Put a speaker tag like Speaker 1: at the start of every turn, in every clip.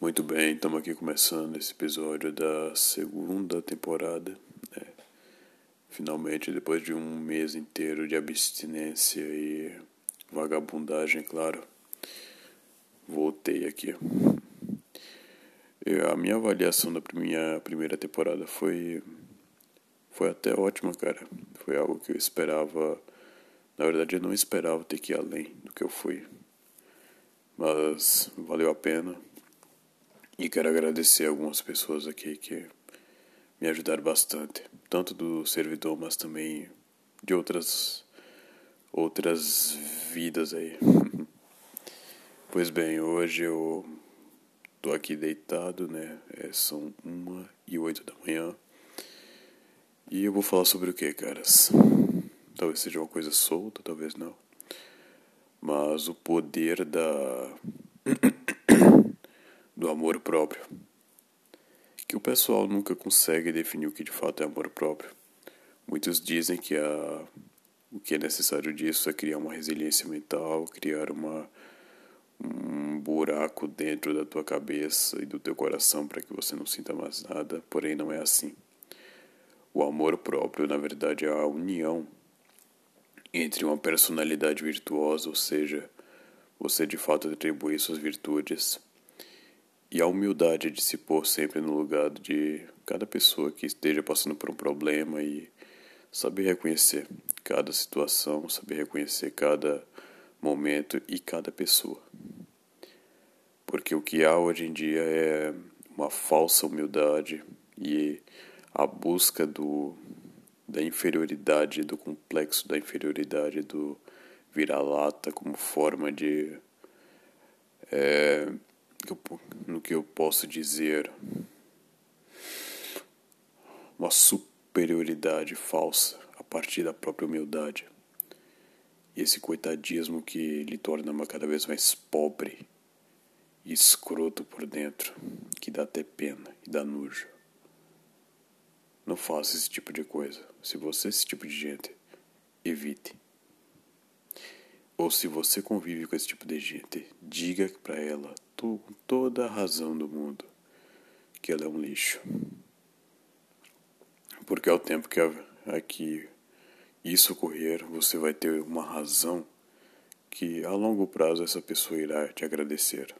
Speaker 1: Muito bem, estamos aqui começando esse episódio da segunda temporada. Né? Finalmente, depois de um mês inteiro de abstinência e vagabundagem, claro, voltei aqui. a minha avaliação da minha primeira temporada foi, foi até ótima, cara. Foi algo que eu esperava. Na verdade, eu não esperava ter que ir além do que eu fui. Mas valeu a pena e quero agradecer algumas pessoas aqui que me ajudaram bastante, tanto do servidor, mas também de outras outras vidas aí. pois bem, hoje eu tô aqui deitado, né? É, são uma e oito da manhã. E eu vou falar sobre o que, caras? Talvez seja uma coisa solta, talvez não. Mas o poder da do amor próprio. Que o pessoal nunca consegue definir o que de fato é amor próprio. Muitos dizem que a, o que é necessário disso é criar uma resiliência mental, criar uma, um buraco dentro da tua cabeça e do teu coração para que você não sinta mais nada, porém não é assim. O amor próprio, na verdade, é a união entre uma personalidade virtuosa, ou seja, você de fato atribui suas virtudes e a humildade de se pôr sempre no lugar de cada pessoa que esteja passando por um problema e saber reconhecer cada situação, saber reconhecer cada momento e cada pessoa. Porque o que há hoje em dia é uma falsa humildade e a busca do da inferioridade, do complexo da inferioridade, do vira-lata como forma de é, no que eu posso dizer uma superioridade falsa a partir da própria humildade. E esse coitadismo que lhe torna cada vez mais pobre e escroto por dentro, que dá até pena e dá nojo. Não faça esse tipo de coisa. Se você é esse tipo de gente, evite. Ou se você convive com esse tipo de gente, diga para ela com toda a razão do mundo que ela é um lixo. Porque ao tempo que aqui isso ocorrer, você vai ter uma razão que a longo prazo essa pessoa irá te agradecer.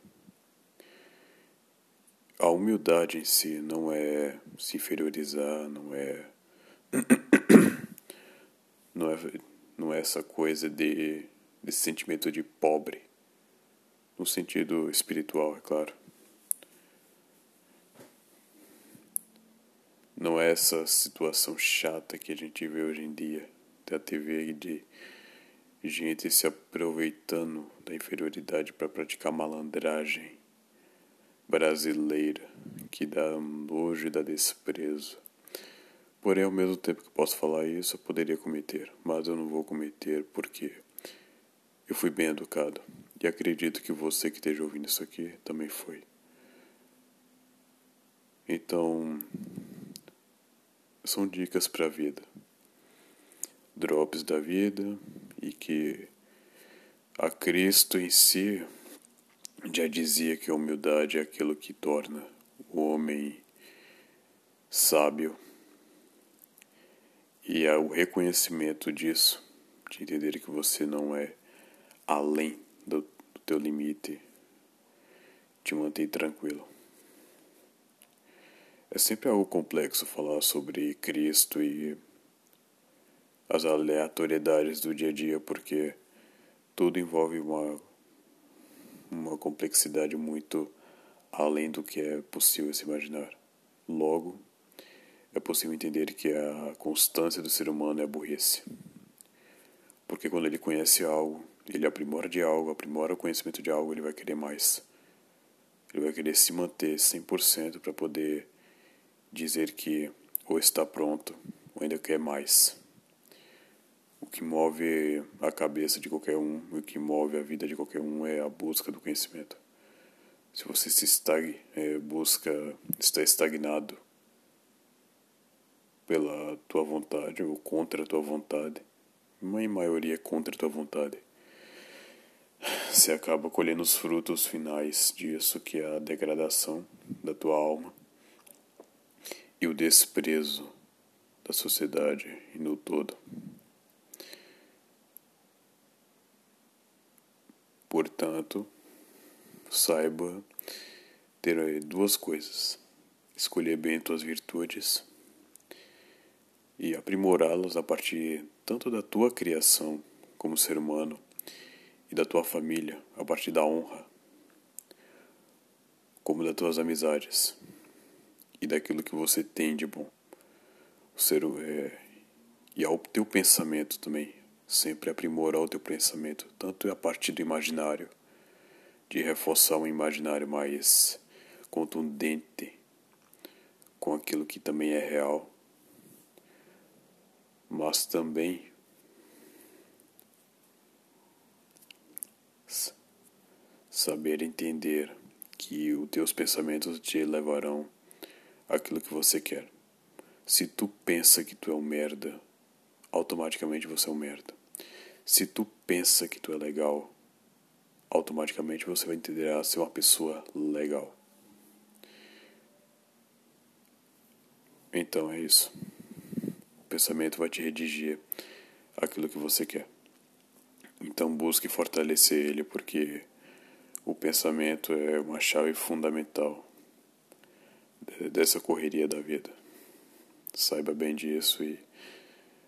Speaker 1: A humildade em si não é se inferiorizar, não é não é, não é essa coisa de desse sentimento de pobre, no sentido espiritual, é claro. Não é essa situação chata que a gente vê hoje em dia da TV de gente se aproveitando da inferioridade para praticar malandragem brasileira que dá nojo e dá desprezo. Porém, ao mesmo tempo que posso falar isso, eu poderia cometer, mas eu não vou cometer porque eu fui bem educado e acredito que você que esteja ouvindo isso aqui também foi. Então, são dicas para a vida, drops da vida e que a Cristo em si já dizia que a humildade é aquilo que torna o homem sábio. E é o reconhecimento disso, de entender que você não é além do, do teu limite, te mantém tranquilo. É sempre algo complexo falar sobre Cristo e as aleatoriedades do dia a dia, porque tudo envolve uma, uma complexidade muito além do que é possível se imaginar. Logo, é possível entender que a constância do ser humano é a burrice. Porque quando ele conhece algo, ele aprimora de algo, aprimora o conhecimento de algo, ele vai querer mais. Ele vai querer se manter 100% para poder dizer que ou está pronto ou ainda quer mais. O que move a cabeça de qualquer um, o que move a vida de qualquer um é a busca do conhecimento. Se você se estag, é, busca, está estagnado pela tua vontade ou contra a tua vontade, uma maioria contra a tua vontade, você acaba colhendo os frutos finais disso, que é a degradação da tua alma e o desprezo da sociedade e no todo. Portanto, saiba ter duas coisas: escolher bem tuas virtudes e aprimorá-las a partir tanto da tua criação como ser humano e da tua família, a partir da honra, como das tuas amizades e daquilo que você tem de bom. O ser é, e ao teu pensamento também, sempre aprimorar o teu pensamento, tanto a partir do imaginário, de reforçar um imaginário mais contundente com aquilo que também é real, mas também saber entender que os teus pensamentos te levarão àquilo que você quer. Se tu pensa que tu é um merda, automaticamente você é um merda. Se tu pensa que tu é legal, automaticamente você vai entender a ser uma pessoa legal. Então é isso. O pensamento vai te redigir aquilo que você quer. Então busque fortalecer ele, porque o pensamento é uma chave fundamental dessa correria da vida. Saiba bem disso e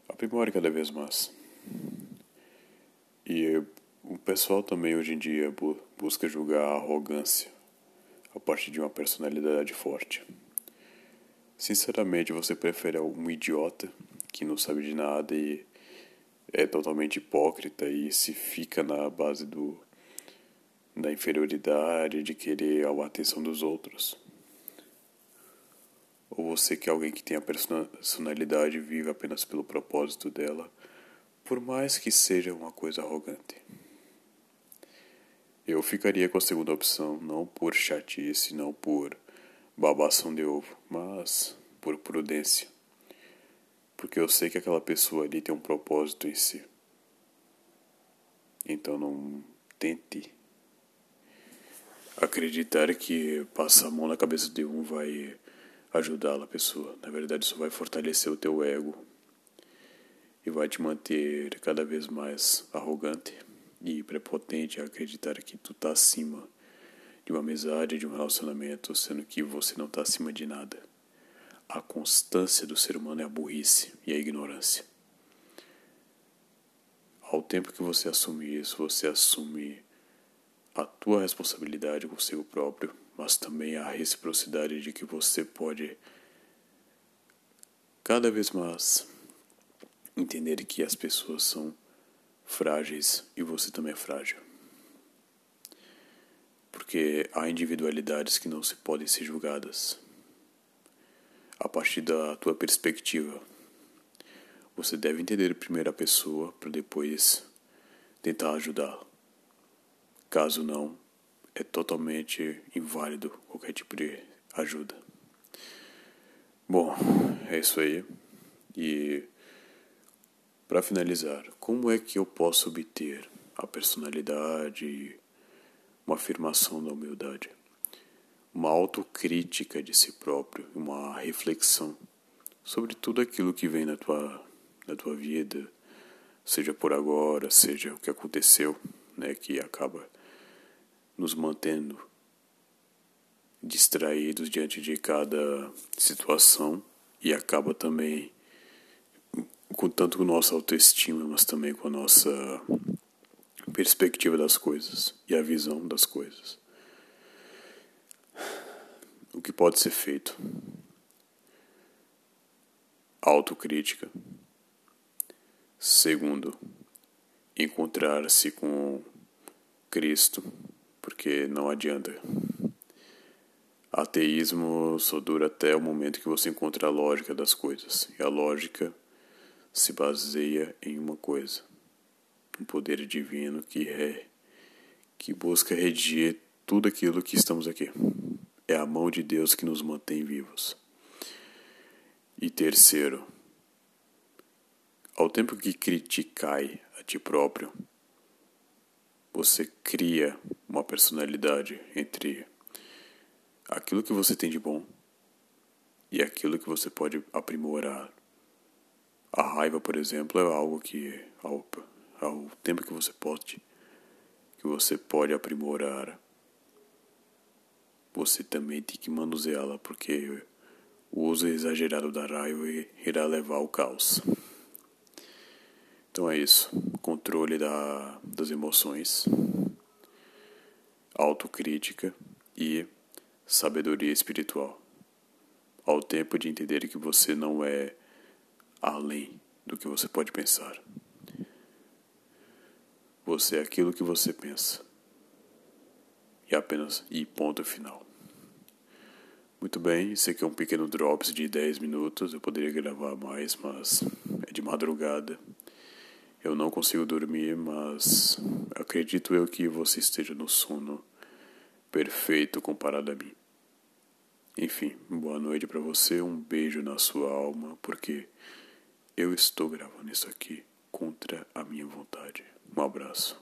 Speaker 1: aprimore cada vez mais. E o pessoal também hoje em dia busca julgar a arrogância a partir de uma personalidade forte. Sinceramente, você prefere um idiota que não sabe de nada e é totalmente hipócrita e se fica na base do da inferioridade, de querer a atenção dos outros? Ou você quer alguém que tenha personalidade e vive apenas pelo propósito dela, por mais que seja uma coisa arrogante? Eu ficaria com a segunda opção, não por chatice, não por babação de ovo, mas por prudência. Porque eu sei que aquela pessoa ali tem um propósito em si. Então não tente acreditar que passar a mão na cabeça de um vai ajudá-la pessoa. Na verdade, isso vai fortalecer o teu ego e vai te manter cada vez mais arrogante e prepotente a acreditar que tu tá acima de uma amizade, de um relacionamento, sendo que você não está acima de nada. A constância do ser humano é a burrice e a ignorância. Ao tempo que você assume isso, você assume a tua responsabilidade consigo próprio, mas também a reciprocidade de que você pode cada vez mais entender que as pessoas são frágeis e você também é frágil porque há individualidades que não se podem ser julgadas a partir da tua perspectiva. Você deve entender primeiro a pessoa para depois tentar ajudá-la. Caso não, é totalmente inválido qualquer tipo de ajuda. Bom, é isso aí. E para finalizar, como é que eu posso obter a personalidade uma afirmação da humildade, uma autocrítica de si próprio, uma reflexão sobre tudo aquilo que vem na tua, na tua vida, seja por agora, seja o que aconteceu, né, que acaba nos mantendo distraídos diante de cada situação e acaba também com tanto com nossa autoestima, mas também com a nossa perspectiva das coisas e a visão das coisas. O que pode ser feito? Autocrítica. Segundo, encontrar-se com Cristo, porque não adianta. Ateísmo só dura até o momento que você encontra a lógica das coisas, e a lógica se baseia em uma coisa: um poder divino que é que busca redigir tudo aquilo que estamos aqui. É a mão de Deus que nos mantém vivos. E terceiro, ao tempo que criticai a ti próprio, você cria uma personalidade entre aquilo que você tem de bom e aquilo que você pode aprimorar. A raiva, por exemplo, é algo que ao, ao tempo que você pode que você pode aprimorar, você também tem que manuseá-la, porque o uso exagerado da raiva irá levar ao caos. Então é isso. Controle da, das emoções, autocrítica e sabedoria espiritual. Ao tempo de entender que você não é além do que você pode pensar. Você é aquilo que você pensa. E apenas e ponto final. Muito bem, esse aqui é um pequeno drops de 10 minutos. Eu poderia gravar mais, mas é de madrugada. Eu não consigo dormir, mas acredito eu que você esteja no sono perfeito comparado a mim. Enfim, boa noite para você, um beijo na sua alma, porque eu estou gravando isso aqui contra a minha vontade. Um abraço.